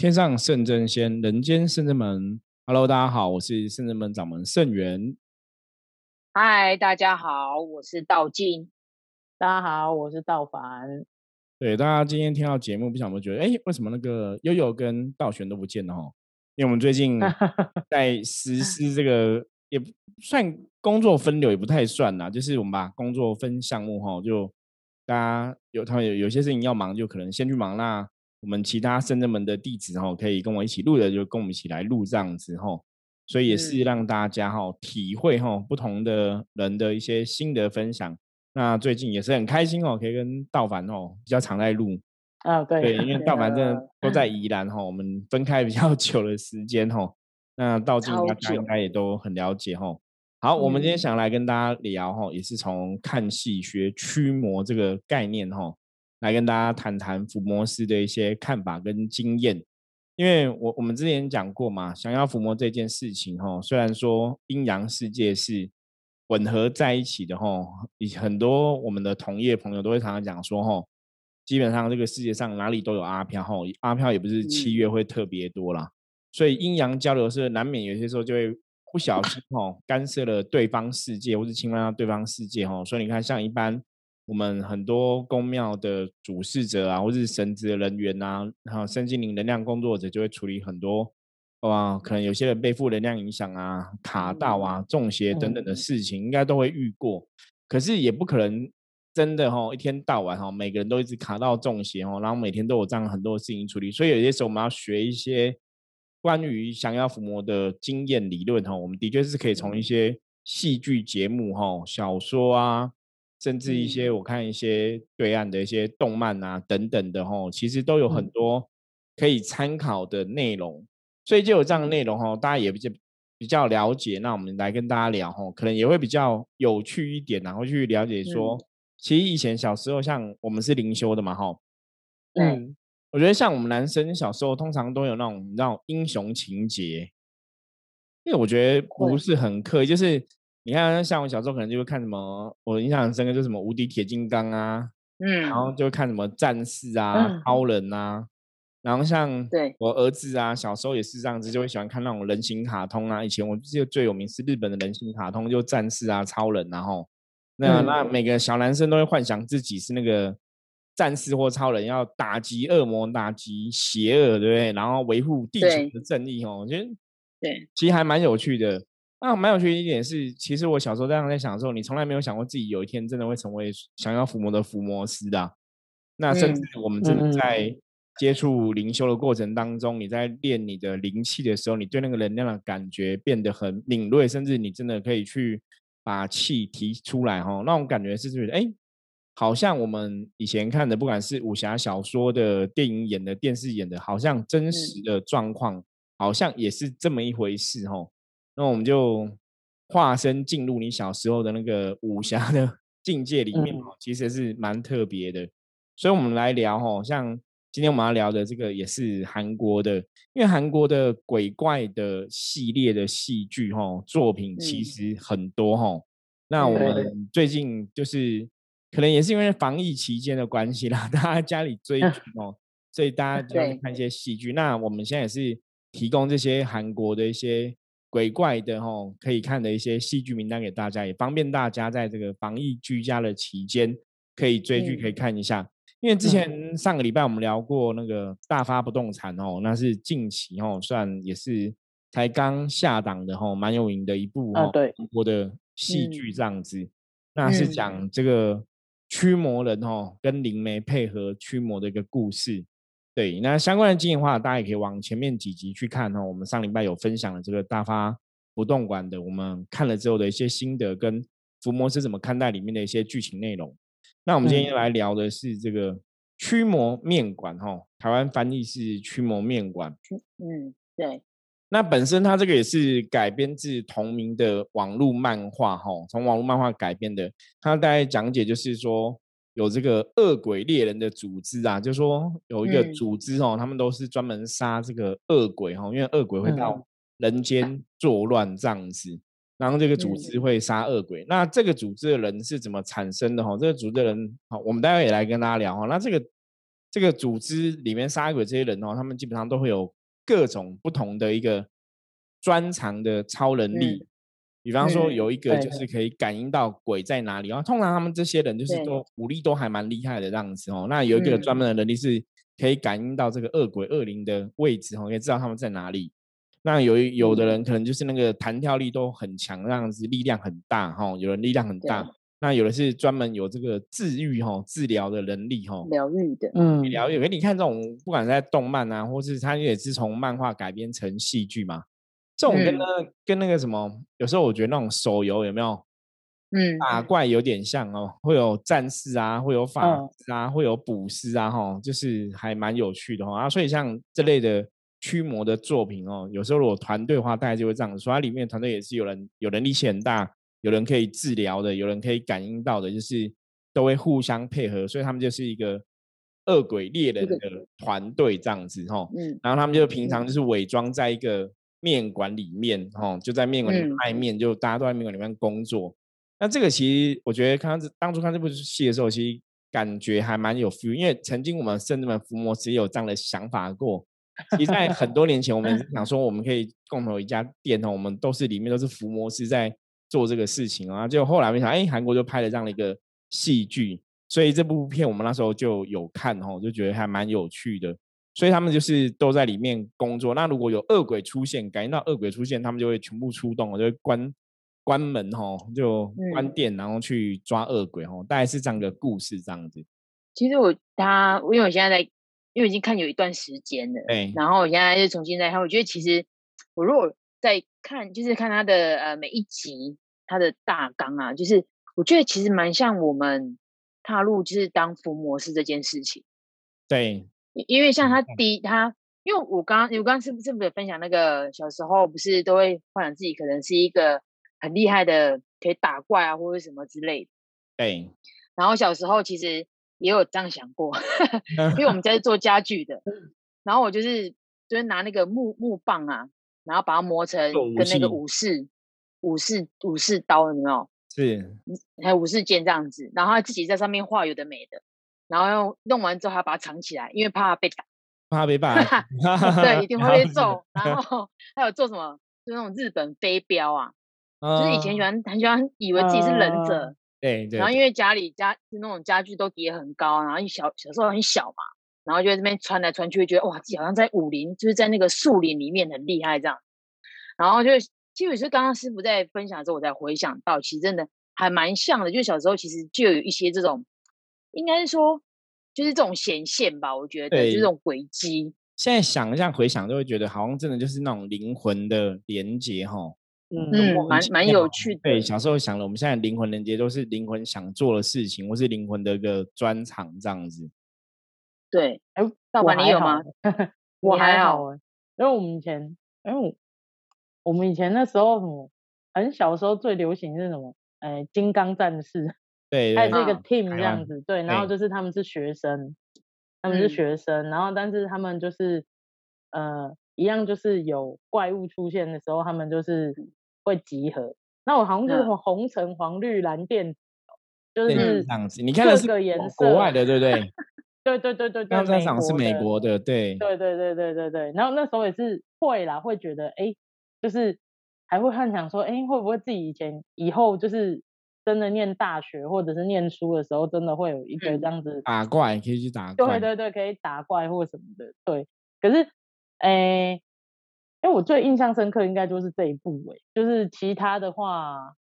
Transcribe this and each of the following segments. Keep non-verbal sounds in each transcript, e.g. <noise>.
天上圣真仙，人间圣真门。Hello，大家好，我是圣真门掌门圣元。嗨，大家好，我是道静。大家好，我是道凡。对，大家今天听到节目，不想不觉得，哎，为什么那个悠悠跟道玄都不见了哈？因为我们最近 <laughs> 在实施这个，也不算工作分流，也不太算啦，就是我们把工作分项目哈，就大家有他们有有些事情要忙，就可能先去忙那。我们其他深圳门的弟子哈，可以跟我一起录的，就跟我们一起来录这样子哈，所以也是让大家哈体会哈不同的人的一些心得分享。那最近也是很开心哦，可以跟道凡哦比较常在录啊，对对，因为道凡真的都在宜兰哈，我们分开比较 <laughs> 久的时间哈。那道静大家应该也都很了解哈。好，我们今天想来跟大家聊哈，也是从看戏学驱魔这个概念哈。来跟大家谈谈伏魔师的一些看法跟经验，因为我我们之前讲过嘛，想要伏魔这件事情哈，虽然说阴阳世界是吻合在一起的哈，很多我们的同业朋友都会常常讲说哈，基本上这个世界上哪里都有阿飘哈，阿飘也不是七月会特别多啦，所以阴阳交流是难免有些时候就会不小心哈干涉了对方世界或是侵犯到对方世界哈，所以你看像一般。我们很多宫庙的主事者啊，或是神职的人员啊，还有身心灵能量工作者，就会处理很多哇，可能有些人被负能量影响啊、卡到啊、中邪等等的事情，应该都会遇过。可是也不可能真的哈，一天到晚哈，每个人都一直卡到中邪哦，然后每天都有这样很多事情处理。所以有些时候我们要学一些关于降妖伏魔的经验理论哈，我们的确是可以从一些戏剧节目哈、小说啊。甚至一些我看一些对岸的一些动漫啊等等的吼，其实都有很多可以参考的内容，所以就有这样的内容吼，大家也比较比较了解。那我们来跟大家聊吼，可能也会比较有趣一点，然后去了解说，其实以前小时候像我们是灵修的嘛吼，嗯，我觉得像我们男生小时候通常都有那种那种英雄情节，因为我觉得不是很刻意，就是。你看，像我小时候可能就会看什么，我印象很深刻，就是什么无敌铁金刚啊，嗯，然后就会看什么战士啊、超人啊，然后像我儿子啊，小时候也是这样子，就会喜欢看那种人形卡通啊。以前我记得最有名是日本的人形卡通，就战士啊、超人，然后那那每个小男生都会幻想自己是那个战士或超人，要打击恶魔、打击邪恶，对不对？然后维护地球的正义哦。我觉得对，其实还蛮有趣的。那蛮有趣的一点是，其实我小时候这样在想的时候，你从来没有想过自己有一天真的会成为想要伏魔的伏魔师的。那甚至我们真的在接触灵修的过程当中，你在练你的灵气的时候，你对那个能量的感觉变得很敏锐，甚至你真的可以去把气提出来哈。那种感觉是觉得，哎，好像我们以前看的，不管是武侠小说的、电影演的、电视演的，好像真实的状况，好像也是这么一回事哈。那我们就化身进入你小时候的那个武侠的 <laughs> 境界里面哦，其实是蛮特别的。所以，我们来聊哈，像今天我们要聊的这个也是韩国的，因为韩国的鬼怪的系列的戏剧哈作品其实很多哈。那我们最近就是可能也是因为防疫期间的关系啦，<laughs> 大家家里追剧 <laughs> 哦，所以大家就要看一些戏剧。那我们现在也是提供这些韩国的一些。鬼怪的吼，可以看的一些戏剧名单给大家，也方便大家在这个防疫居家的期间可以追剧，可以看一下。因为之前上个礼拜我们聊过那个大发不动产哦，那是近期哦，算也是才刚下档的吼，蛮有名的一部哦，对，国的戏剧这样子。那是讲这个驱魔人哦，跟灵媒配合驱魔的一个故事。对，那相关的经营话，大家也可以往前面几集去看哦。我们上礼拜有分享了这个大发不动馆的，我们看了之后的一些心得，跟伏魔是怎么看待里面的一些剧情内容。那我们今天来聊的是这个驱魔面馆哈，台湾翻译是驱魔面馆。嗯，对。那本身它这个也是改编自同名的网络漫画哈，从网络漫画改编的。它大概讲解就是说。有这个恶鬼猎人的组织啊，就说有一个组织哦，他们都是专门杀这个恶鬼哈，因为恶鬼会到人间作乱这样子，然后这个组织会杀恶鬼。那这个组织的人是怎么产生的哈？这个组织的人好，我们待会也来跟大家聊哈。那这个这个组织里面杀鬼这些人哦，他们基本上都会有各种不同的一个专长的超能力。比方说，有一个就是可以感应到鬼在哪里，然后通常他们这些人就是都武力都还蛮厉害的这样子哦。那有一个专门的能力是可以感应到这个恶鬼恶灵的位置哦，可以知道他们在哪里。那有有的人可能就是那个弹跳力都很强，这样子力量很大哈。有人力量很大，那有的是专门有这个治愈哈、治疗的能力哈，疗愈的，嗯，疗愈。你看这种，不管是在动漫啊，或是它也是从漫画改编成戏剧嘛。这种跟那跟那个什么，有时候我觉得那种手游有没有？嗯，打怪有点像哦，会有战士啊，会有法师啊，会有捕师啊，哈，就是还蛮有趣的哈。啊，所以像这类的驱魔的作品哦，有时候如果团队的话，大概就会这样子说，它里面团队也是有人有人力气很大，有人可以治疗的，有人可以感应到的，就是都会互相配合，所以他们就是一个恶鬼猎人的团队这样子哈。嗯，然后他们就平常就是伪装在一个。面馆里面，哈，就在面馆里面卖面，就大家都在面馆里面工作。那这个其实我觉得，看这当初看这部戏的时候，其实感觉还蛮有 feel，因为曾经我们甚至们伏魔师也有这样的想法过。其实，在很多年前，我们想说我们可以共同一家店哦，我们都是里面都是伏魔师在做这个事情啊。就后来没想，哎，韩国就拍了这样的一个戏剧，所以这部片我们那时候就有看哦，就觉得还蛮有趣的。所以他们就是都在里面工作。那如果有恶鬼出现，感应到恶鬼出现，他们就会全部出动，就会关关门哈，就关店，然后去抓恶鬼哈。大概是这样的故事这样子。其实我他，因为我现在在，因为已经看有一段时间了，对。然后我现在就重新再看，我觉得其实我如果在看，就是看他的呃每一集他的大纲啊，就是我觉得其实蛮像我们踏入就是当伏魔师这件事情。对。因为像他第一，他因为我刚刚，我刚刚是不是不是分享那个小时候不是都会幻想自己可能是一个很厉害的，可以打怪啊或者什么之类的。对。然后小时候其实也有这样想过，<laughs> 因为我们家是做家具的，<laughs> 然后我就是就是拿那个木木棒啊，然后把它磨成跟那个武士武士武士刀有没有？是。还有武士剑这样子，然后自己在上面画有的没的。然后用弄完之后还要把它藏起来，因为怕被打，怕被 <laughs> 打，对，一定会被 <laughs> 揍。然后还有做什么？就那种日本飞镖啊，<laughs> 就是以前喜欢很喜欢以为自己是忍者，对对。然后因为家里家是那种家具都叠很高，然后小小时候很小嘛，然后就在这边穿来穿去，觉得哇，自己好像在武林，就是在那个树林里面很厉害这样。然后就其实是刚刚师傅在分享的时候，我才回想到，其实真的还蛮像的，就小时候其实就有一些这种。应该是说，就是这种显现吧，我觉得，就这种轨迹。现在想一下，回想，就会觉得好像真的就是那种灵魂的连接，哈。嗯，蛮蛮有趣的。对，小时候想了，我们现在灵魂连接都是灵魂想做的事情，或是灵魂的一个专长这样子。对，哎，老板你有吗？我 <laughs> 还好，因为我们以前，因为我们以前那时候很小的时候最流行是什么？哎，金刚战士。对，还有这个 team 这样子，对，然后就是他们是学生，他们是学生，然后但是他们就是呃一样，就是有怪物出现的时候，他们就是会集合。那我好像就是红橙黄绿蓝靛，就是这样子。你看的是国外的，对不对？对对对对对，刚才讲是美国的，对，对对对对对对。然后那时候也是会啦，会觉得哎，就是还会幻想说，哎，会不会自己以前以后就是。真的念大学或者是念书的时候，真的会有一个这样子打怪，可以去打怪。对对对，可以打怪或什么的。对，可是，诶，因为我最印象深刻应该就是这一部诶，就是其他的话，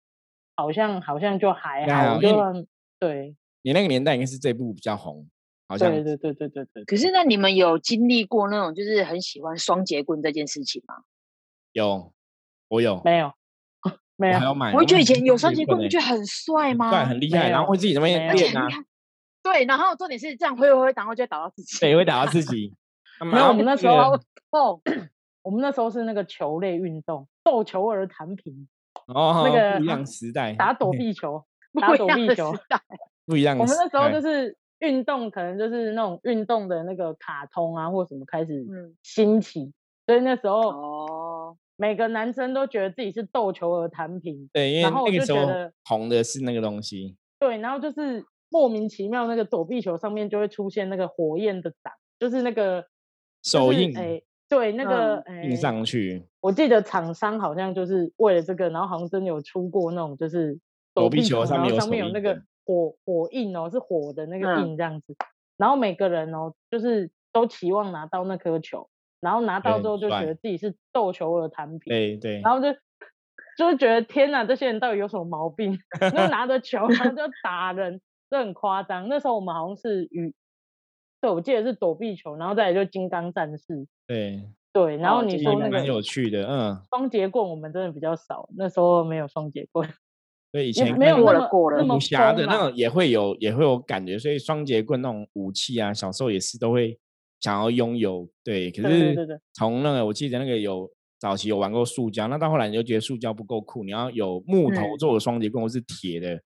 好像好像就还好。就对，你那个年代应该是这部比较红，好像。对对对对对对。可是那你们有经历过那种就是很喜欢双节棍这件事情吗？有，我有。没有。没有，我觉得以前有双节棍，不觉得很帅吗？对，很厉害，然后会自己怎么练啊？<laughs> 对，然后重点是这样挥挥挥，然后就会打到自己。对，会打到自己。<laughs> 没有，我们那时候 <laughs> 哦，我们那时候是那个球类运动，斗球而弹平。哦，那个不一样时代，打躲避球，打躲避球，不一样。我们那时候就是运动，可能就是那种运动的那个卡通啊，或什么开始兴起，所以那时候哦。每个男生都觉得自己是斗球而弹平，对，因为那个时候红的是那个东西。对，然后就是莫名其妙那个躲避球上面就会出现那个火焰的掌，就是那个手印，哎，对，那个印上去。我记得厂商好像就是为了这个，然后好像真的有出过那种就是躲避球上面有上面有那个火火印哦，是火的那个印这样子。然后每个人哦，就是都期望拿到那颗球，然后拿到之后就觉得自己是斗球的弹平，对对，然后就就是觉得天哪，这些人到底有什么毛病？<laughs> 就拿着球然后就打人，这很夸张。那时候我们好像是与，对，我记得是躲避球，然后再来就金刚战士，对对，然后你说那个蛮有趣的，嗯，双节棍我们真的比较少，那时候没有双节棍。<laughs> 对，以前没有过了过了，武侠的那种也会有，也会有感觉。所以双节棍那种武器啊，小时候也是都会想要拥有。对，可是从那个我记得那个有早期有玩过塑胶，那到后来你就觉得塑胶不够酷，你要有木头做的双节棍或是铁的。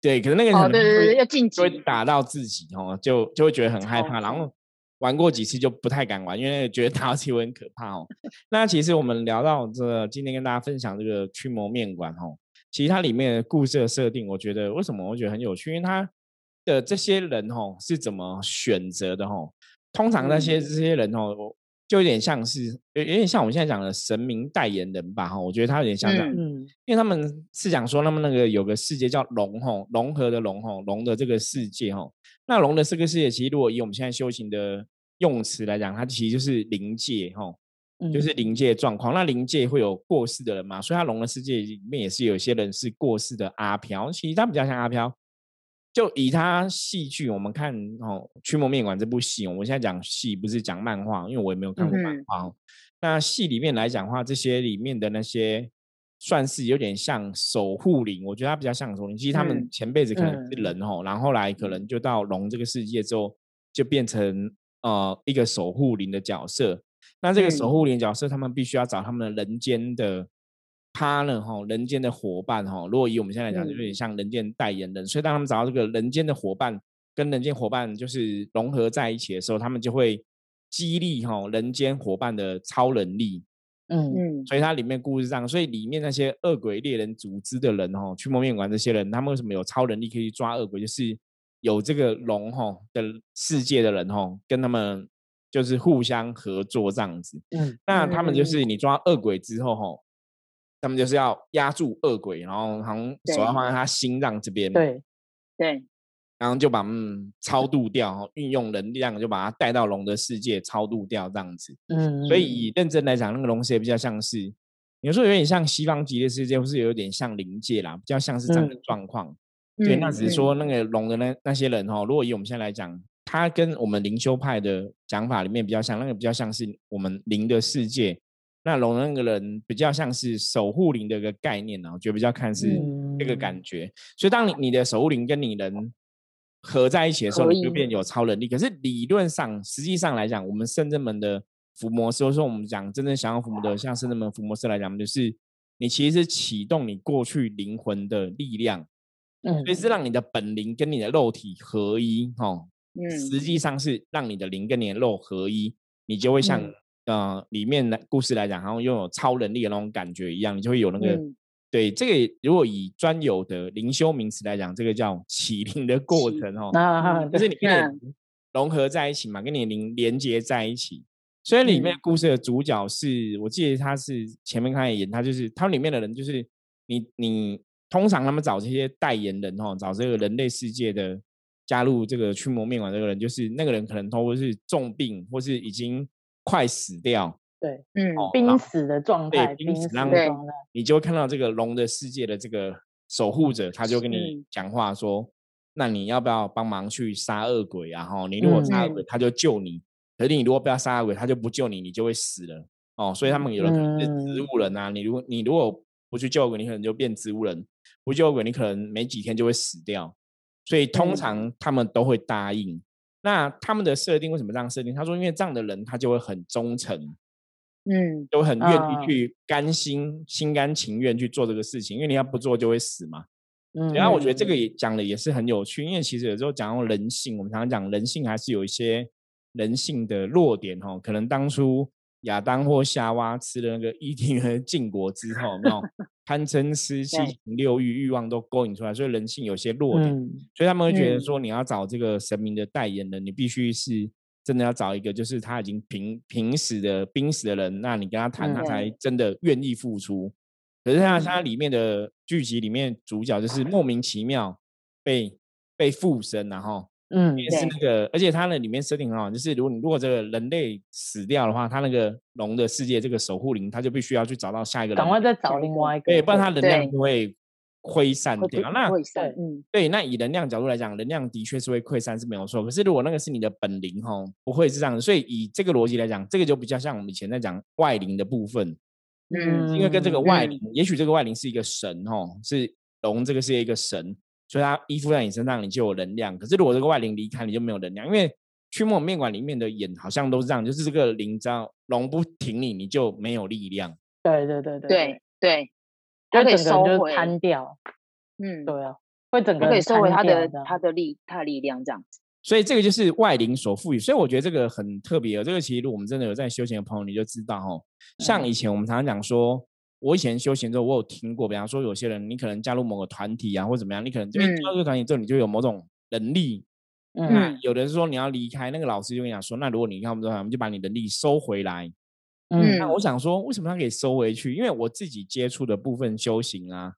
对，可是那个哦，对对对，要晋级会打到自己哦，就就会觉得很害怕，然后玩过几次就不太敢玩，因为觉得打到自己会很可怕哦。那其实我们聊到这，今天跟大家分享这个驱魔面馆哦。其实它里面的故事的设定，我觉得为什么我觉得很有趣？因为它的这些人哦是怎么选择的吼？通常那些这些人哦，就有点像是有有点像我们现在讲的神明代言人吧？哈，我觉得他有点像这样，因为他们是讲说他们那个有个世界叫龙吼，融合的龙吼，龙的这个世界吼。那龙的这个世界，其实如果以我们现在修行的用词来讲，它其实就是灵界吼。就是灵界状况，那灵界会有过世的人嘛？所以他龙的世界里面也是有些人是过世的阿飘，其实他比较像阿飘。就以他戏剧，我们看哦，《驱魔面馆》这部戏，我们现在讲戏不是讲漫画，因为我也没有看过漫画。那戏里面来讲话，这些里面的那些算是有点像守护灵，我觉得他比较像守护灵。其实他们前辈子可能是人哦，然后来可能就到龙这个世界之后，就变成呃一个守护灵的角色。那这个守护灵角色，他们必须要找他们的人间的 partner 哈，人间的伙伴哈。如果以我们现在来讲，就有点像人间代言人。所以当他们找到这个人间的伙伴，跟人间伙伴就是融合在一起的时候，他们就会激励哈人间伙伴的超能力。嗯嗯。所以它里面故事上，所以里面那些恶鬼猎人组织的人哈，驱魔面馆这些人，他们为什么有超能力可以抓恶鬼？就是有这个龙哈的世界的人哈，跟他们。就是互相合作这样子，嗯，那他们就是你抓恶鬼之后，吼，他们就是要压住恶鬼，然后好像手要放在他心脏这边，对，对，然后就把嗯超度掉，运用能量就把它带到龙的世界超度掉这样子，嗯，所以以认真来讲，那个龙世界比较像是，有时候有点像西方极乐世界，或是有点像灵界啦，比较像是这样的状况，对，那只是说那个龙的那那些人哈，如果以我们现在来讲。他跟我们灵修派的讲法里面比较像，那个比较像是我们灵的世界。那龙那个人比较像是守护灵的一个概念呢，我觉得比较看是这个感觉。所以当你你的守护灵跟你人合在一起的时候，你就变有超能力。可是理论上，实际上来讲，我们圣正门的伏魔师，或者说我们讲真正想要伏魔的，像圣正门伏魔师来讲，就是你其实是启动你过去灵魂的力量，嗯，所以是让你的本灵跟你的肉体合一，哈。实际上是让你的灵跟你的肉合一，你就会像呃里面的故事来讲，好像拥有超能力的那种感觉一样，你就会有那个对这个。如果以专有的灵修名词来讲，这个叫起灵的过程哦，就是你 <laughs> 跟你融合在一起嘛，跟你灵连接在一起。所以里面故事的主角是我记得他是前面看演，他就是他里面的人，就是你你通常他们找这些代言人哦，找这个人类世界的。加入这个驱魔面馆这个人，就是那个人可能都是重病，或是已经快死掉。对，嗯，濒死的状态，濒死的状态，你就会看到这个龙的世界的这个守护者，他就跟你讲话说：“那你要不要帮忙去杀恶鬼啊？哈，你如果杀恶鬼，他就救你；，可是你如果不要杀恶鬼，他就不救你，你就会死了。哦，所以他们有的可能是植物人啊。你如果你如果不去救鬼，你可能就变植物人；，不救鬼，你可能没几天就会死掉。”所以通常他们都会答应。那他们的设定为什么这样设定？他说，因为这样的人他就会很忠诚，嗯，都很愿意去甘心、心甘情愿去做这个事情。因为你要不做就会死嘛。嗯。然后我觉得这个也讲的也是很有趣，因为其实有时候讲到人性，我们常常讲人性还是有一些人性的弱点哦。可能当初亚当或夏娃吃了那个伊甸园禁果之后，<laughs> 那种贪嗔痴七情六欲欲望都勾引出来，所以人性有些弱点，所以他们会觉得说，你要找这个神明的代言人，你必须是真的要找一个就是他已经平平死的濒死的人，那你跟他谈，他才真的愿意付出。可是他他里面的剧集里面主角就是莫名其妙被被附身，然后。嗯，也是那个，而且它那里面设定很好，就是如果你如果这个人类死掉的话，它那个龙的世界这个守护灵，它就必须要去找到下一个，赶快再找另外一个，对，不然它能量就会溃散掉。那嗯，对，那以能量角度来讲，能量的确是会溃散是没有错。可是如果那个是你的本灵哈，不会是这样的。所以以这个逻辑来讲，这个就比较像我们以前在讲外灵的部分，嗯，因为跟这个外灵，也许这个外灵是一个神哈，是龙这个是一个神。所以它依附在你身上，你就有能量。可是如果这个外灵离开，你就没有能量。因为驱魔面馆里面的眼好像都是这样，就是这个灵只要龙不停你，你就没有力量。对对对对对对，它可以收回瘫掉。嗯，对啊，会整个可以收回它的它的力，它的力量这样子。所以这个就是外灵所赋予。所以我觉得这个很特别。这个其实我们真的有在修行的朋友，你就知道哦。像以前我们常常讲说。我以前修行之后，我有听过，比方说有些人，你可能加入某个团体啊，或怎么样，你可能就加入这个团体之后，你就有某种能力。嗯，有的人说你要离开，那个老师就跟你讲说，那如果你看我们这我们就把你能力收回来。嗯，那我想说，为什么他可以收回去？因为我自己接触的部分修行啊，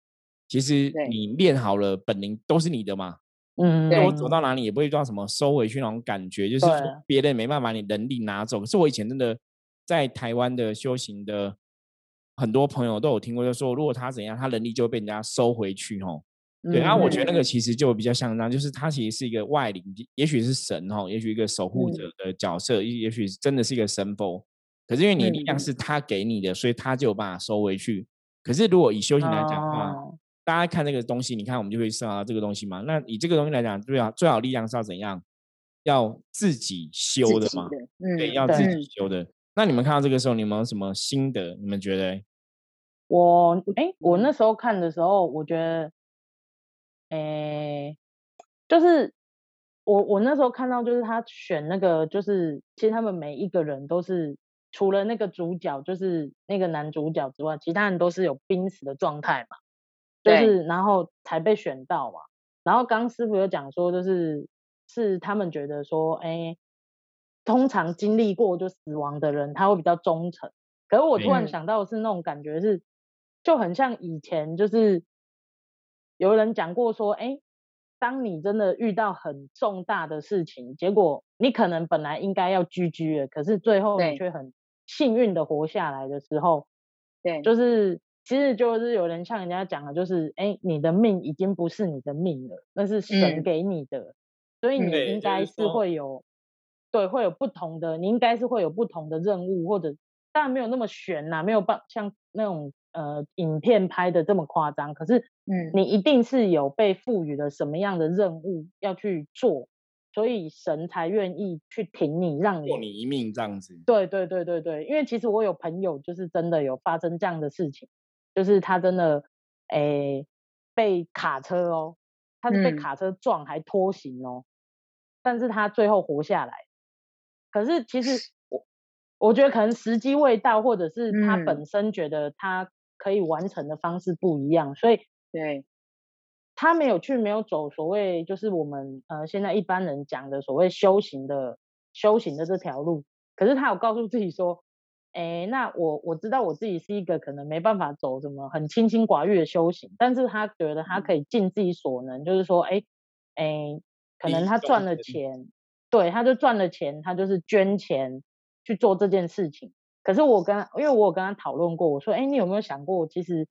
其实你练好了本领都是你的嘛。嗯，我走到哪里也不会遇到什么收回去那种感觉，就是别人没办法把你能力拿走。可是我以前真的在台湾的修行的。很多朋友都有听过，就说如果他怎样，他能力就会被人家收回去，哦。对，然后我觉得那个其实就比较像这样，就是他其实是一个外灵，也许是神，吼，也许一个守护者的角色，也也许真的是一个神佛。可是因为你力量是他给你的，所以他就有办法收回去。可是如果以修行来讲的话，大家看这个东西，你看我们就会想到这个东西嘛。那以这个东西来讲，最好最好力量是要怎样？要自己修的嘛？对，要自己修的。那你们看到这个时候，你们有什么心得？你们觉得？我哎，我那时候看的时候，我觉得，哎，就是我我那时候看到，就是他选那个，就是其实他们每一个人都是，除了那个主角，就是那个男主角之外，其他人都是有濒死的状态嘛。就是然后才被选到嘛。然后刚师傅有讲说，就是是他们觉得说，哎。通常经历过就死亡的人，他会比较忠诚。可是我突然想到的是那种感觉是，就很像以前就是有人讲过说，哎，当你真的遇到很重大的事情，结果你可能本来应该要居居的，可是最后你却很幸运的活下来的时候，对，就是其实就是有人像人家讲的，就是哎，你的命已经不是你的命了，那是神给你的，所以你应该是会有。对，会有不同的，你应该是会有不同的任务，或者当然没有那么悬呐，没有办像那种呃影片拍的这么夸张。可是，嗯，你一定是有被赋予了什么样的任务要去做，所以神才愿意去挺你，让你救你一命这样子。对对对对对，因为其实我有朋友就是真的有发生这样的事情，就是他真的诶被卡车哦，他是被卡车撞还拖行哦，但是他最后活下来。可是其实我我觉得可能时机未到，或者是他本身觉得他可以完成的方式不一样，所以对，他没有去没有走所谓就是我们呃现在一般人讲的所谓修行的修行的这条路。可是他有告诉自己说，哎，那我我知道我自己是一个可能没办法走什么很清心寡欲的修行，但是他觉得他可以尽自己所能，就是说，哎哎，可能他赚了钱。对，他就赚了钱，他就是捐钱去做这件事情。可是我跟，因为我有跟他讨论过，我说，哎，你有没有想过，其实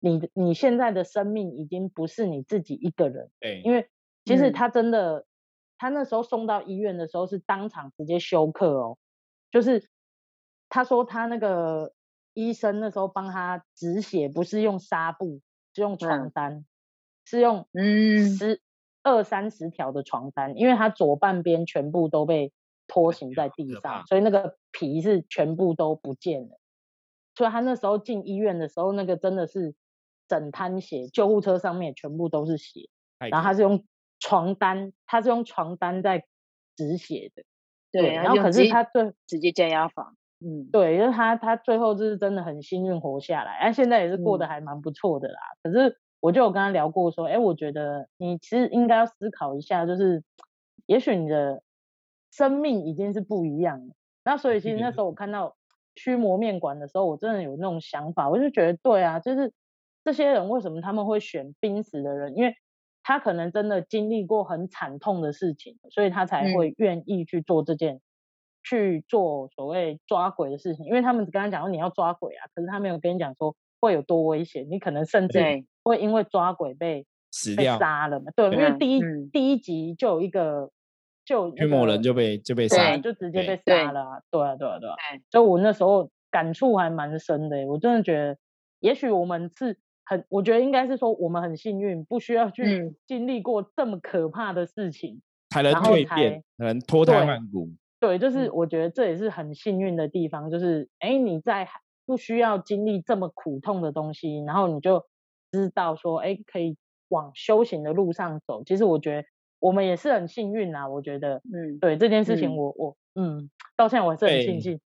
你你现在的生命已经不是你自己一个人。对，因为其实他真的，他那时候送到医院的时候是当场直接休克哦，就是他说他那个医生那时候帮他止血，不是用纱布，是用床单，是用嗯湿。二三十条的床单，因为他左半边全部都被拖行在地上，所以那个皮是全部都不见了。所以他那时候进医院的时候，那个真的是整滩血，救护车上面全部都是血。然后他是用床单，他是用床单在止血的。对，然后可是他最直接加压房。嗯，对，因为他他最后就是真的很幸运活下来，哎，现在也是过得还蛮不错的啦。可是我就有跟他聊过说，哎，我觉得你其实应该要思考一下，就是也许你的生命已经是不一样了。那所以其实那时候我看到驱魔面馆的时候，我真的有那种想法，我就觉得对啊，就是这些人为什么他们会选濒死的人？因为他可能真的经历过很惨痛的事情，所以他才会愿意去做这件。去做所谓抓鬼的事情，因为他们只跟他讲说你要抓鬼啊，可是他没有跟你讲说会有多危险，你可能甚至会因为抓鬼被死掉、杀了嘛。对，因为第一第一集就有一个就驱魔人就被就被杀，就直接被杀了。对啊，对啊，对啊。所以我那时候感触还蛮深的，我真的觉得，也许我们是很，我觉得应该是说我们很幸运，不需要去经历过这么可怕的事情，才能蜕变，才能脱胎换骨。对，就是我觉得这也是很幸运的地方，就是哎，你在不需要经历这么苦痛的东西，然后你就知道说，哎，可以往修行的路上走。其实我觉得我们也是很幸运呐，我觉得，嗯，对这件事情，我我嗯，到现在我还是很庆幸。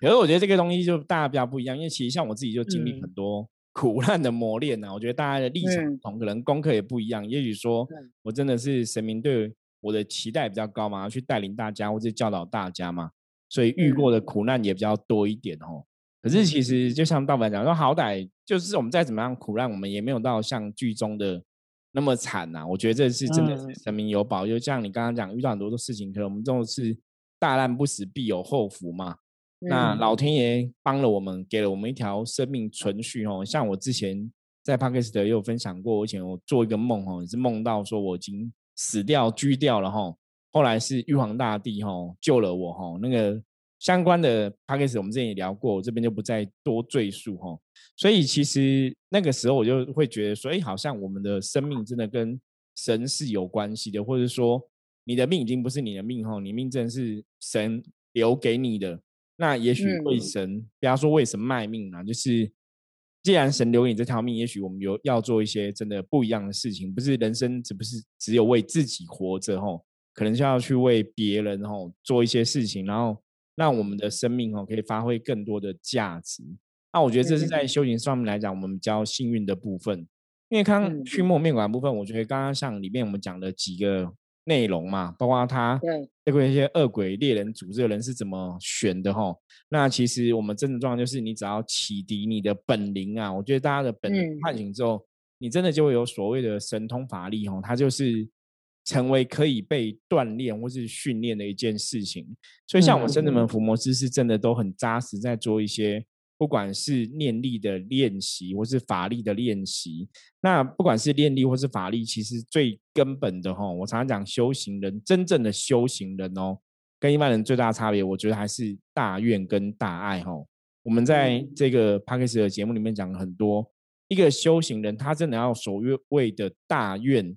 可是我觉得这个东西就大家比较不一样，因为其实像我自己就经历很多苦难的磨练呐。我觉得大家的立场不同，可能功课也不一样。也许说我真的是神明对。我的期待比较高嘛，要去带领大家或者教导大家嘛，所以遇过的苦难也比较多一点哦。可是其实就像道本讲说，好歹就是我们再怎么样苦难，我们也没有到像剧中的那么惨呐。我觉得这是真的是神明有保佑，像你刚刚讲遇到很多的事情，可能我们这种是大难不死必有后福嘛。那老天爷帮了我们，给了我们一条生命存续哦。像我之前在 p a 斯 i t 也有分享过，以前我做一个梦哦，也是梦到说我已经。死掉、居掉了哈，后来是玉皇大帝哈救了我哈。那个相关的 p a c k a g e 我们之前也聊过，我这边就不再多赘述哈。所以其实那个时候我就会觉得说，哎，好像我们的生命真的跟神是有关系的，或者说你的命已经不是你的命哈，你命真的是神留给你的。那也许为神，不要说为神卖命啊，就是。既然神留给你这条命，也许我们有要做一些真的不一样的事情，不是人生只不是只有为自己活着吼，可能就要去为别人吼做一些事情，然后让我们的生命哦可以发挥更多的价值。那我觉得这是在修行上面来讲，我们比较幸运的部分。因为刚刚去墨面馆部分，我觉得刚刚像里面我们讲的几个。内容嘛，包括他包括一些恶鬼猎人组织的人是怎么选的哈。那其实我们真的状况就是，你只要启迪你的本灵啊，我觉得大家的本灵唤醒之后，你真的就会有所谓的神通法力哦。它就是成为可以被锻炼或是训练的一件事情。所以像我们圣子门伏魔师是真的都很扎实在做一些。不管是念力的练习，或是法力的练习，那不管是念力或是法力，其实最根本的哈，我常常讲修行人真正的修行人哦，跟一般人最大的差别，我觉得还是大愿跟大爱哈。我们在这个 p a c k a g e 的节目里面讲了很多，一个修行人他真的要所谓的大愿，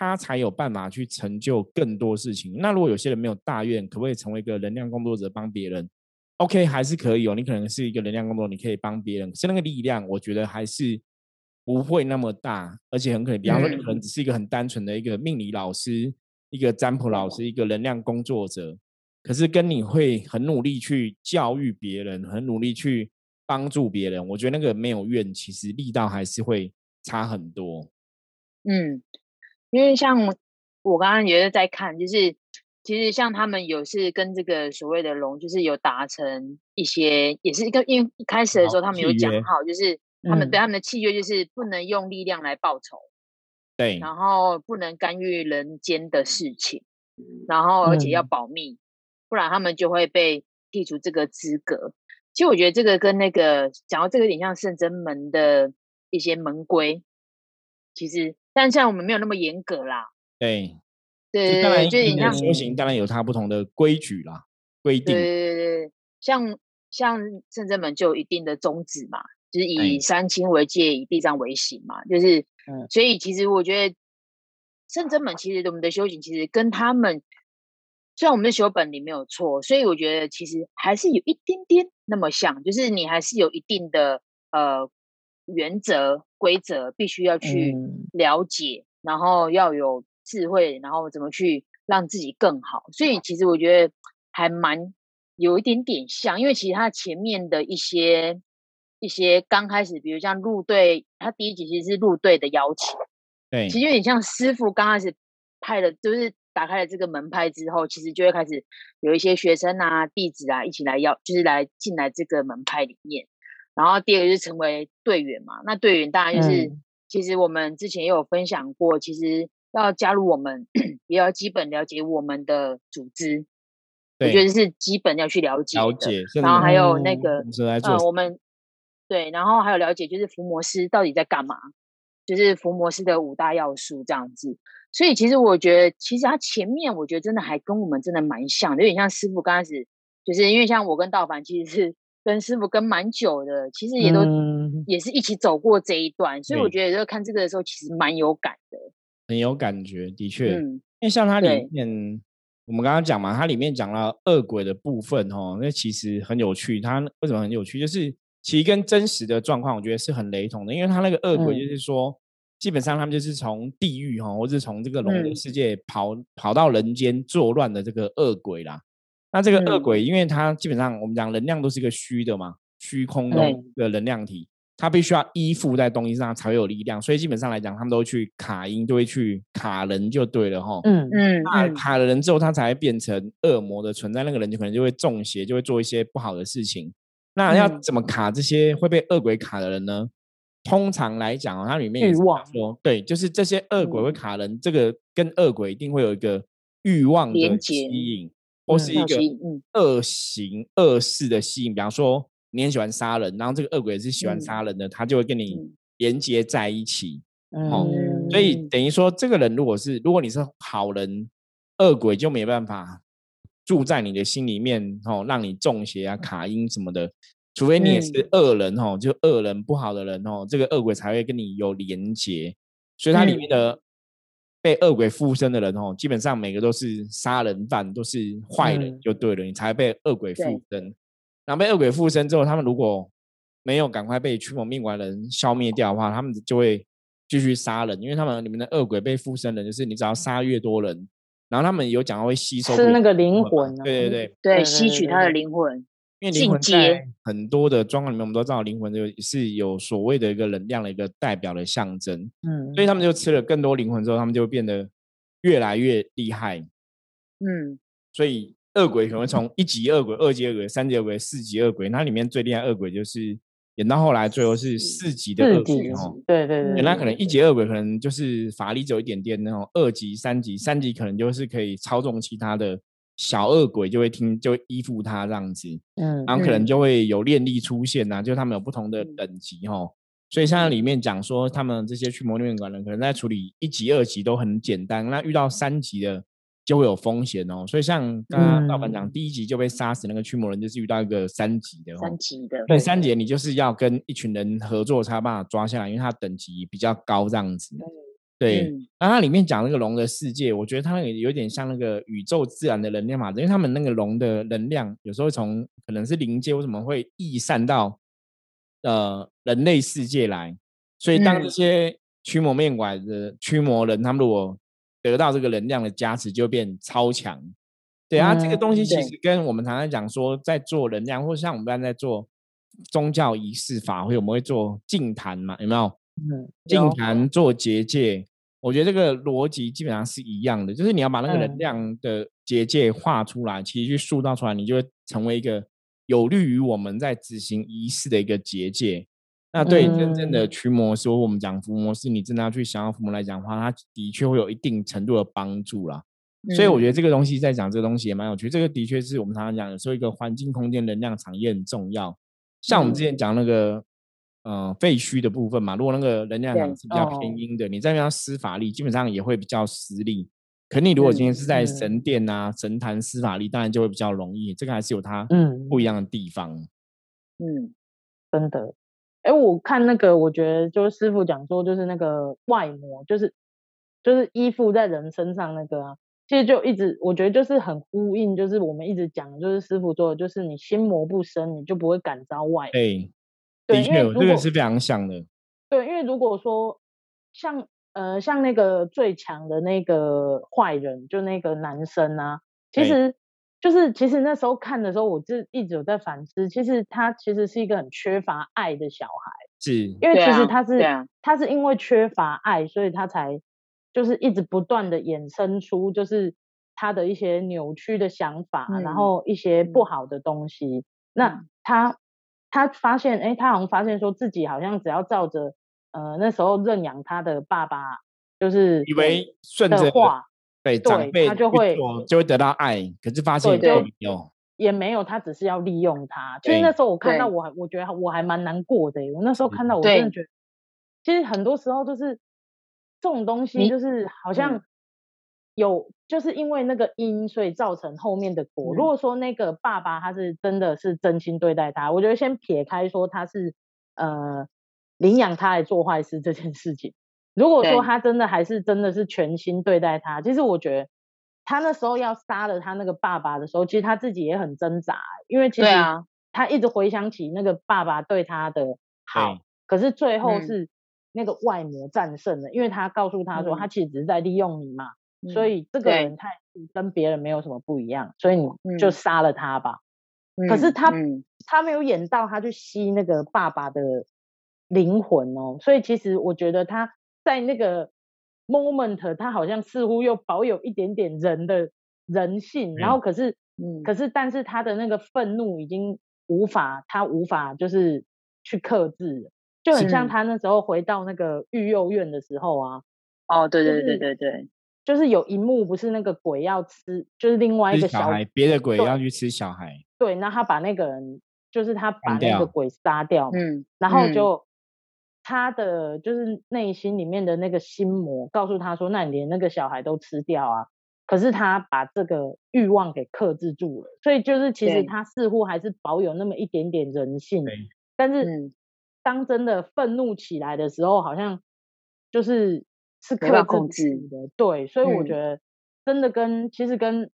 他才有办法去成就更多事情。那如果有些人没有大愿，可不可以成为一个能量工作者，帮别人？OK，还是可以哦。你可能是一个能量工作，你可以帮别人，可是那个力量，我觉得还是不会那么大，而且很可能，比方说，你可能只是一个很单纯的一个命理老师、一个占卜老师、一个能量工作者，可是跟你会很努力去教育别人，很努力去帮助别人，我觉得那个没有怨，其实力道还是会差很多。嗯，因为像我刚刚也是在看，就是。其实像他们有是跟这个所谓的龙，就是有达成一些，也是一个因为一开始的时候他们有讲好，就是他们对他们的契约就是不能用力量来报仇，对，然后不能干预人间的事情，然后而且要保密，不然他们就会被剔除这个资格。其实我觉得这个跟那个讲到这个有点像圣真门的一些门规，其实但像我们没有那么严格啦，对。对对对，就修行当然有它不同的规矩啦，规定。对对对像像圣真门就有一定的宗旨嘛，就是以三清为戒，以地藏为行嘛，就是，所以其实我觉得圣真门其实我们的修行其实跟他们，虽然我们的修本里没有错，所以我觉得其实还是有一点点那么像，就是你还是有一定的呃原则规则，必须要去了解，然后要有。智慧，然后怎么去让自己更好？所以其实我觉得还蛮有一点点像，因为其实他前面的一些一些刚开始，比如像入队，他第一集其实是入队的邀请，对，其实有点像师傅刚开始派的，就是打开了这个门派之后，其实就会开始有一些学生啊、弟子啊一起来邀，就是来进来这个门派里面。然后第二个就是成为队员嘛，那队员当然就是，其实我们之前也有分享过，其实要加入我们，也要基本了解我们的组织。我觉得是基本要去了解，了解。然后还有那个，呃，我们对，然后还有了解，就是伏魔师到底在干嘛，就是伏魔师的五大要素这样子。所以其实我觉得，其实他前面我觉得真的还跟我们真的蛮像，有点像师傅刚开始，就是因为像我跟道凡其实是跟师傅跟蛮久的，其实也都也是一起走过这一段，所以我觉得就看这个的时候，其实蛮有感的，很有感觉，的确，因为像它里面。我们刚刚讲嘛，它里面讲了恶鬼的部分哦，那其实很有趣。它为什么很有趣？就是其实跟真实的状况，我觉得是很雷同的。因为它那个恶鬼，就是说，基本上他们就是从地狱哈，或是从这个龙的世界跑跑到人间作乱的这个恶鬼啦。那这个恶鬼，因为它基本上我们讲能量都是一个虚的嘛，虚空的的能量体。它必须要依附在东西上才会有力量，所以基本上来讲，他们都会去卡音，都会去卡人就对了哈。嗯嗯，那卡了人之后，他才会变成恶魔的存在，那个人就可能就会中邪，就会做一些不好的事情。那要怎么卡这些会被恶鬼卡的人呢？通常来讲哦，它里面欲望说，对，就是这些恶鬼会卡人，这个跟恶鬼一定会有一个欲望的吸引，或是一个恶行恶事的吸引，比方说。你很喜欢杀人，然后这个恶鬼也是喜欢杀人的，他就会跟你连接在一起。哦，所以等于说，这个人如果是如果你是好人，恶鬼就没办法住在你的心里面，哦，让你中邪啊、卡音什么的。除非你也是恶人，哦，就恶人不好的人，哦，这个恶鬼才会跟你有连接。所以它里面的被恶鬼附身的人，哦，基本上每个都是杀人犯，都是坏人，就对了，你才被恶鬼附身。然后被恶鬼附身之后，他们如果没有赶快被驱魔命官人消灭掉的话，他们就会继续杀人，因为他们里面的恶鬼被附身的，就是你只要杀越多人，然后他们有讲会吸收是那个灵魂，对对对对，吸取他的灵魂，因为灵魂在很多的状况里面，我们都知道灵魂就是有所谓的一个能量的一个代表的象征，嗯，所以他们就吃了更多灵魂之后，他们就会变得越来越厉害，嗯，所以。恶鬼可能从一级恶鬼、二级恶鬼、三级恶鬼、四级恶鬼，那里面最厉害恶鬼就是演到后来，最后是四级的恶鬼哦。对对对，那可能一级恶鬼可能就是法力只有一点点那种，二级、三级、三级可能就是可以操纵其他的小恶鬼，就会听就会依附他这样子。嗯，然后可能就会有练力出现呐，就他们有不同的等级哈。所以像里面讲说，他们这些驱魔面馆人可能在处理一级、二级都很简单，那遇到三级的。就会有风险哦，所以像刚刚老板讲，第一级就被杀死那个驱魔人，就是遇到一个三级的，三级的，对，三级你就是要跟一群人合作才有办法抓下来，因为他等级比较高这样子。对，那它里面讲那个龙的世界，我觉得它那个有点像那个宇宙自然的能量嘛，因为他们那个龙的能量有时候从可能是灵界，为什么会溢散到呃人类世界来？所以当这些驱魔面馆的驱魔人，他们如果得到这个能量的加持，就变超强。对啊，这个东西其实跟我们常常讲说，在做能量，或者像我们刚才在做宗教仪式法会，我们会做净坛嘛？有没有？嗯，净坛做结界，我觉得这个逻辑基本上是一样的，就是你要把那个能量的结界画出来，其实去塑造出来，你就会成为一个有利于我们在执行仪式的一个结界。那对真正的驱魔师，我们讲伏魔师，你真的要去想要伏魔来讲的话，它的确会有一定程度的帮助啦。所以我觉得这个东西在讲这个东西也蛮有趣。这个的确是我们常常讲的，说一个环境空间能量场也很重要。像我们之前讲那个，呃，废墟的部分嘛，如果那个能量场是比较偏阴的，你在那边施法力，基本上也会比较失利。可你如果今天是在神殿啊、神坛施法力，当然就会比较容易。这个还是有它嗯不一样的地方。嗯，真的。哎，我看那个，我觉得就是师傅讲说，就是那个外魔，就是就是依附在人身上那个啊，其实就一直我觉得就是很呼应，就是我们一直讲，就是师傅说的，就是你心魔不生，你就不会感召外。对，的确，这个是非常像的。对，因为如果说像呃像那个最强的那个坏人，就那个男生啊，其实就是其实那时候看的时候，我就一直有在反思，其实他其实是一个很缺乏爱的小孩，是。因为其实他是他是因为缺乏爱，所以他才就是一直不断的衍生出就是他的一些扭曲的想法，然后一些不好的东西。那。他他发现，哎，他好像发现说自己好像只要照着呃那时候认养他的爸爸，就是以为顺着话。对长辈他就会就会得到爱，可是发现也没有，也没有，他只是要利用他。其实那时候我看到我，我觉得我还蛮难过的。我那时候看到我真的觉得，其实很多时候就是这种东西，就是好像有，就是因为那个因，所以造成后面的果。如果说那个爸爸他是真的是真心对待他，我觉得先撇开说他是呃领养他来做坏事这件事情。如果说他真的还是真的是全心对待他，其实我觉得他那时候要杀了他那个爸爸的时候，其实他自己也很挣扎，因为其实他一直回想起那个爸爸对他的好，可是最后是那个外魔战胜了，因为他告诉他说他其实只是在利用你嘛，所以这个人他跟别人没有什么不一样，所以你就杀了他吧。可是他他没有演到他去吸那个爸爸的灵魂哦，所以其实我觉得他。在那个 moment，他好像似乎又保有一点点人的人性，然后可是，嗯，可是但是他的那个愤怒已经无法，他无法就是去克制，就很像他那时候回到那个育幼院的时候啊。哦，对对对对对，就是有一幕不是那个鬼要吃，就是另外一个小孩，别的鬼要去吃小孩。对，那他把那个人，就是他把那个鬼杀掉，嗯，然后就。他的就是内心里面的那个心魔，告诉他说：“那你连那个小孩都吃掉啊！”可是他把这个欲望给克制住了，所以就是其实他似乎还是保有那么一点点人性。但是当真的愤怒起来的时候，好像就是是克制的。对，所以我觉得真的跟其实跟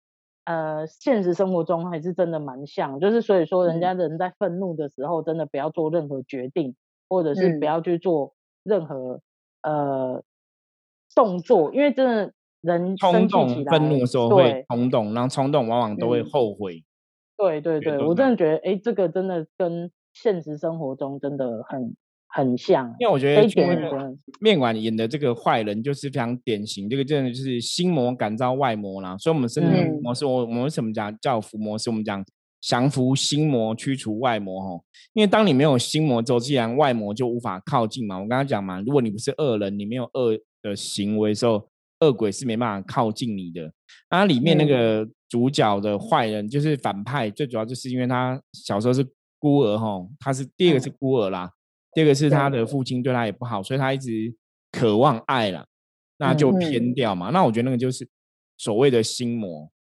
呃现实生活中还是真的蛮像，就是所以说人家人在愤怒的时候，真的不要做任何决定。或者是不要去做任何呃动作，因为真的人冲动、愤怒的时候会冲动，然后冲动往往都会后悔。对对对，我真的觉得，哎，这个真的跟现实生活中真的很很像。因为我觉得面馆演的这个坏人就是非常典型，这个真的就是心魔感召外魔啦。所以，我们身体模式，我我们为什么讲叫伏魔？是我们讲。降服心魔，驱除外魔，吼！因为当你没有心魔之后，既然外魔就无法靠近嘛。我刚刚讲嘛，如果你不是恶人，你没有恶的行为时候，恶鬼是没办法靠近你的。那里面那个主角的坏人就是反派，最主要就是因为他小时候是孤儿，吼，他是第二个是孤儿啦，第二个是他的父亲对他也不好，所以他一直渴望爱了，那就偏掉嘛。那我觉得那个就是所谓的心魔，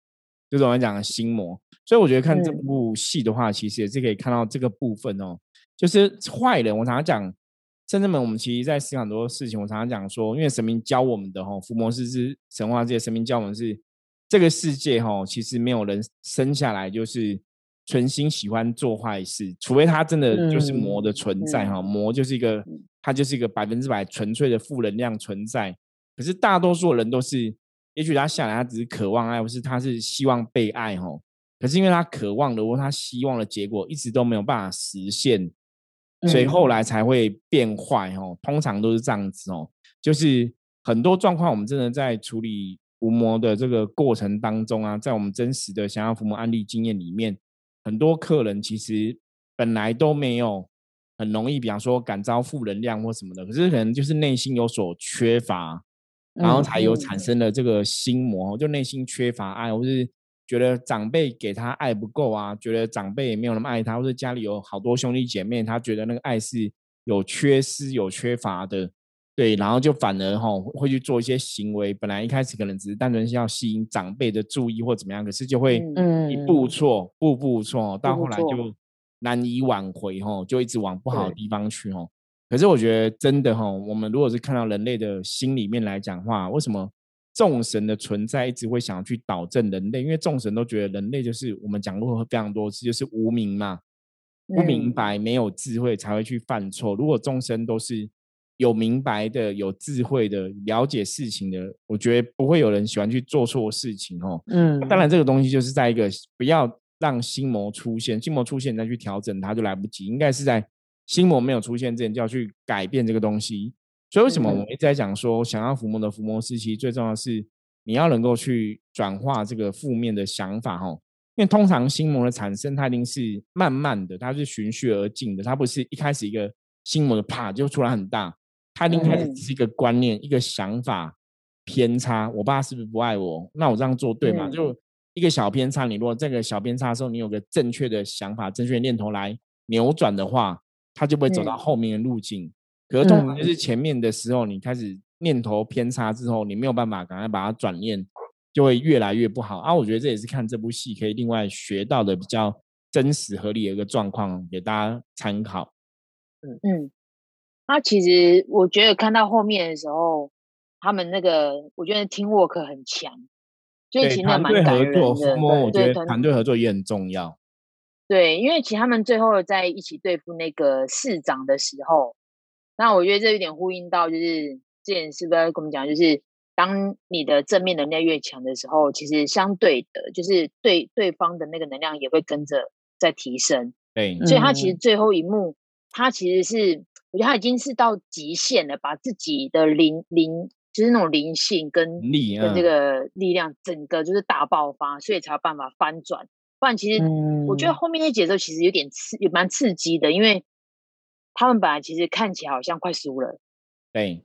就是我们讲的心魔。所以我觉得看这部戏的话，其实也是可以看到这个部分哦。就是坏人，我常常讲，甚至们我们其实在思考很多事情。我常常讲说，因为神明教我们的哈，伏魔师之神话界神明教我们是这个世界哈，其实没有人生下来就是存心喜欢做坏事，除非他真的就是魔的存在哈。魔就是一个，他就是一个百分之百纯粹的负能量存在。可是大多数人都是，也许他下来他只是渴望爱，或是他是希望被爱哈。可是因为他渴望的或他希望的结果一直都没有办法实现，所以后来才会变坏哦。通常都是这样子哦，就是很多状况我们真的在处理伏魔的这个过程当中啊，在我们真实的想要伏魔案例经验里面，很多客人其实本来都没有很容易，比方说感召负能量或什么的，可是可能就是内心有所缺乏，然后才有产生了这个心魔，就内心缺乏爱，或是。觉得长辈给他爱不够啊，觉得长辈也没有那么爱他，或者家里有好多兄弟姐妹，他觉得那个爱是有缺失、有缺乏的，对，然后就反而哈会去做一些行为，本来一开始可能只是单纯是要吸引长辈的注意或怎么样，可是就会一步错，步步错，到后来就难以挽回哈，就一直往不好的地方去哈。可是我觉得真的哈，我们如果是看到人类的心里面来讲话，为什么？众神的存在一直会想要去导正人类，因为众神都觉得人类就是我们讲过非常多次，就是无明嘛，不明白、没有智慧才会去犯错。如果众生都是有明白的、有智慧的、了解事情的，我觉得不会有人喜欢去做错事情哦。嗯，当然这个东西就是在一个不要让心魔出现，心魔出现再去调整它就来不及，应该是在心魔没有出现之前就要去改变这个东西。所以为什么我们一直在讲说，想要伏魔的伏魔时期，最重要的是你要能够去转化这个负面的想法哦。因为通常心魔的产生，它一定是慢慢的，它是循序而进的，它不是一开始一个心魔的啪就出来很大。他一定开始只是一个观念、一个想法偏差。我爸是不是不爱我？那我这样做对吗？就一个小偏差。你如果这个小偏差的时候，你有个正确的想法、正确的念头来扭转的话，他就不会走到后面的路径。可是通常就是前面的时候，你开始念头偏差之后，你没有办法赶快把它转念，就会越来越不好啊。我觉得这也是看这部戏可以另外学到的比较真实合理的一个状况，给大家参考。嗯嗯。他其实，我觉得看到后面的时候，他们那个，我觉得 team work 很强，就其实蛮感人的。我觉得团队合作也很重要。对，因为其实他们最后在一起对付那个市长的时候，那我觉得这有点呼应到，就是之前是不是跟我们讲，就是当你的正面能量越强的时候，其实相对的，就是对对方的那个能量也会跟着在提升。对，所以他其实最后一幕，他其实是。我觉得他已经是到极限了，把自己的灵灵，就是那种灵性跟力跟这个力量，整个就是大爆发，所以才有办法翻转。不然，其实我觉得后面那节奏其实有点刺，也蛮刺激的，因为他们本来其实看起来好像快输了，对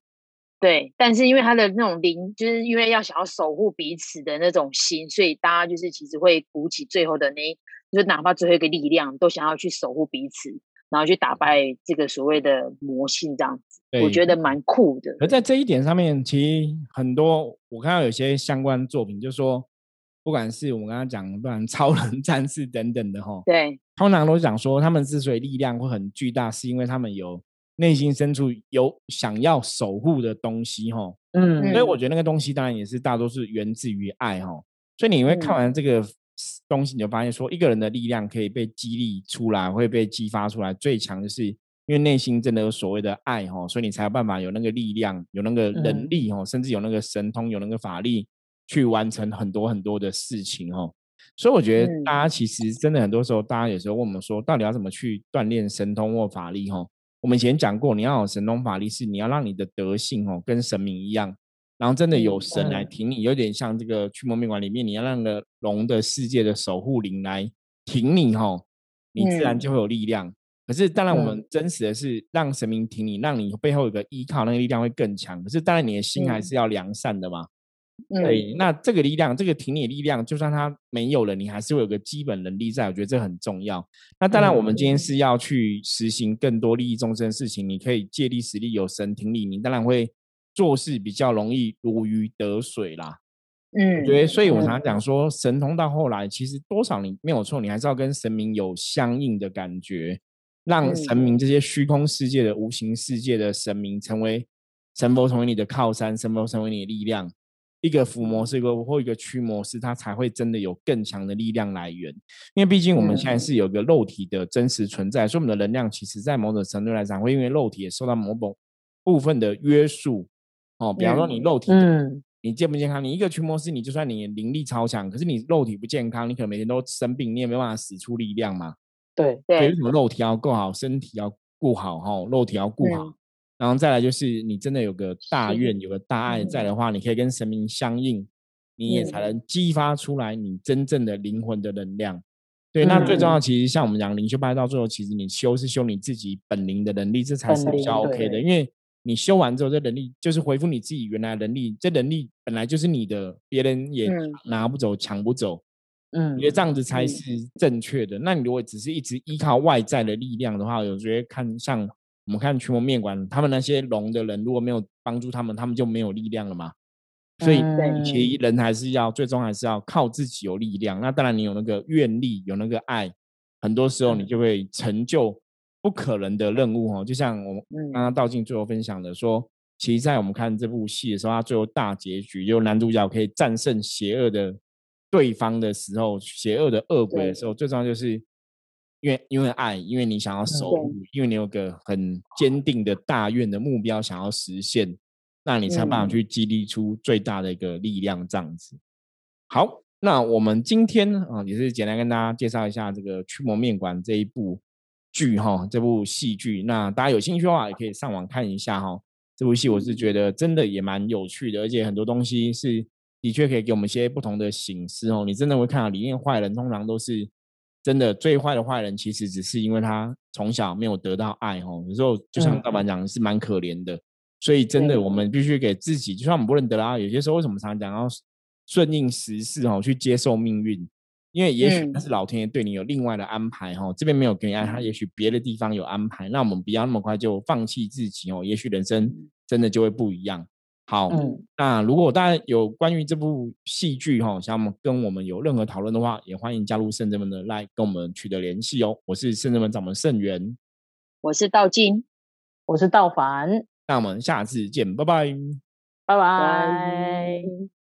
对，但是因为他的那种灵，就是因为要想要守护彼此的那种心，所以大家就是其实会鼓起最后的那，就是哪怕最后一个力量，都想要去守护彼此。然后去打败这个所谓的魔性，这样子，我觉得蛮酷的。而在这一点上面，其实很多我看到有些相关作品，就说不管是我们刚刚讲，不然超人战士等等的哈，对，通常都讲说他们之所以力量会很巨大，是因为他们有内心深处有想要守护的东西哈。嗯，所以我觉得那个东西当然也是大多是源自于爱哈。所以你会看完这个。东西你就发现说，一个人的力量可以被激励出来，会被激发出来。最强的是因为内心真的有所谓的爱哈，所以你才有办法有那个力量，有那个能力哈，甚至有那个神通，有那个法力去完成很多很多的事情哈。所以我觉得大家其实真的很多时候，大家有时候问我们说，到底要怎么去锻炼神通或法力哈？我们以前讲过，你要有神通法力，是你要让你的德性哦跟神明一样。然后真的有神来挺你，有点像这个驱魔面馆里面，你要让个龙的世界的守护灵来挺你哈，你自然就会有力量。可是当然，我们真实的是让神明挺你，让你背后有个依靠，那个力量会更强。可是当然，你的心还是要良善的嘛。对，那这个力量，这个挺你的力量，就算它没有了，你还是会有个基本能力在。我觉得这很重要。那当然，我们今天是要去实行更多利益众生的事情，你可以借力使力，有神挺你，你当然会。做事比较容易如鱼得水啦，嗯，对，所以我常常讲说，神通到后来，其实多少你没有错，你还是要跟神明有相应的感觉，让神明这些虚空世界的无形世界的神明成为神佛，成为你的靠山，神佛成为你的力量。一个伏魔师，一个或一个驱魔师，他才会真的有更强的力量来源。因为毕竟我们现在是有一个肉体的真实存在，所以我们的能量其实在某种程度来讲，会因为肉体也受到某种部分的约束。哦，比方说你肉体，你健不健康？你一个驱魔师，你就算你灵力超强，可是你肉体不健康，你可能每天都生病，你也没办法使出力量嘛。对对，为什么肉体要够好，身体要顾好哈？肉体要顾好，然后再来就是你真的有个大愿，有个大爱在的话，你可以跟神明相应，你也才能激发出来你真正的灵魂的能量。对，那最重要其实像我们讲灵修派到最后，其实你修是修你自己本灵的能力，这才是比较 OK 的，因为。你修完之后，这能力就是恢复你自己原来能力。这能力本来就是你的，别人也拿不走、抢不走。嗯，我觉得这样子才是正确的。那你如果只是一直依靠外在的力量的话，我觉得看像我们看驱魔面馆，他们那些龙的人，如果没有帮助他们，他们就没有力量了嘛。所以，其实人还是要最终还是要靠自己有力量。那当然，你有那个愿力，有那个爱，很多时候你就会成就。不可能的任务哦，就像我们刚刚道静最后分享的说，其实，在我们看这部戏的时候，它最后大结局，就男主角可以战胜邪恶的对方的时候，邪恶的恶鬼的时候，最重要就是因为因为爱，因为你想要守护，因为你有个很坚定的大愿的目标想要实现，那你才办法去激励出最大的一个力量，这样子。好，那我们今天啊，也是简单跟大家介绍一下这个《驱魔面馆》这一部剧哈，这部戏剧。那大家有兴趣的话，也可以上网看一下哈。这部戏我是觉得真的也蛮有趣的，而且很多东西是的确可以给我们一些不同的醒思哦。你真的会看到里面坏人通常都是真的最坏的坏人，其实只是因为他从小没有得到爱哦。有时候就像老板讲，是蛮可怜的。所以真的，我们必须给自己，就算我们不认得啦，有些时候为什么常常讲要？顺应时势哦，去接受命运，因为也许那是老天爷对你有另外的安排哈。这边没有给你爱，他也许别的地方有安排。那我们不要那么快就放弃自己哦，也许人生真的就会不一样。好，那如果大家有关于这部戏剧哈，想跟我们有任何讨论的话，也欢迎加入圣人们的来跟我们取得联系哦。我是圣人们掌门圣元，我是道金，我是道凡。那我们下次见，拜拜，拜拜。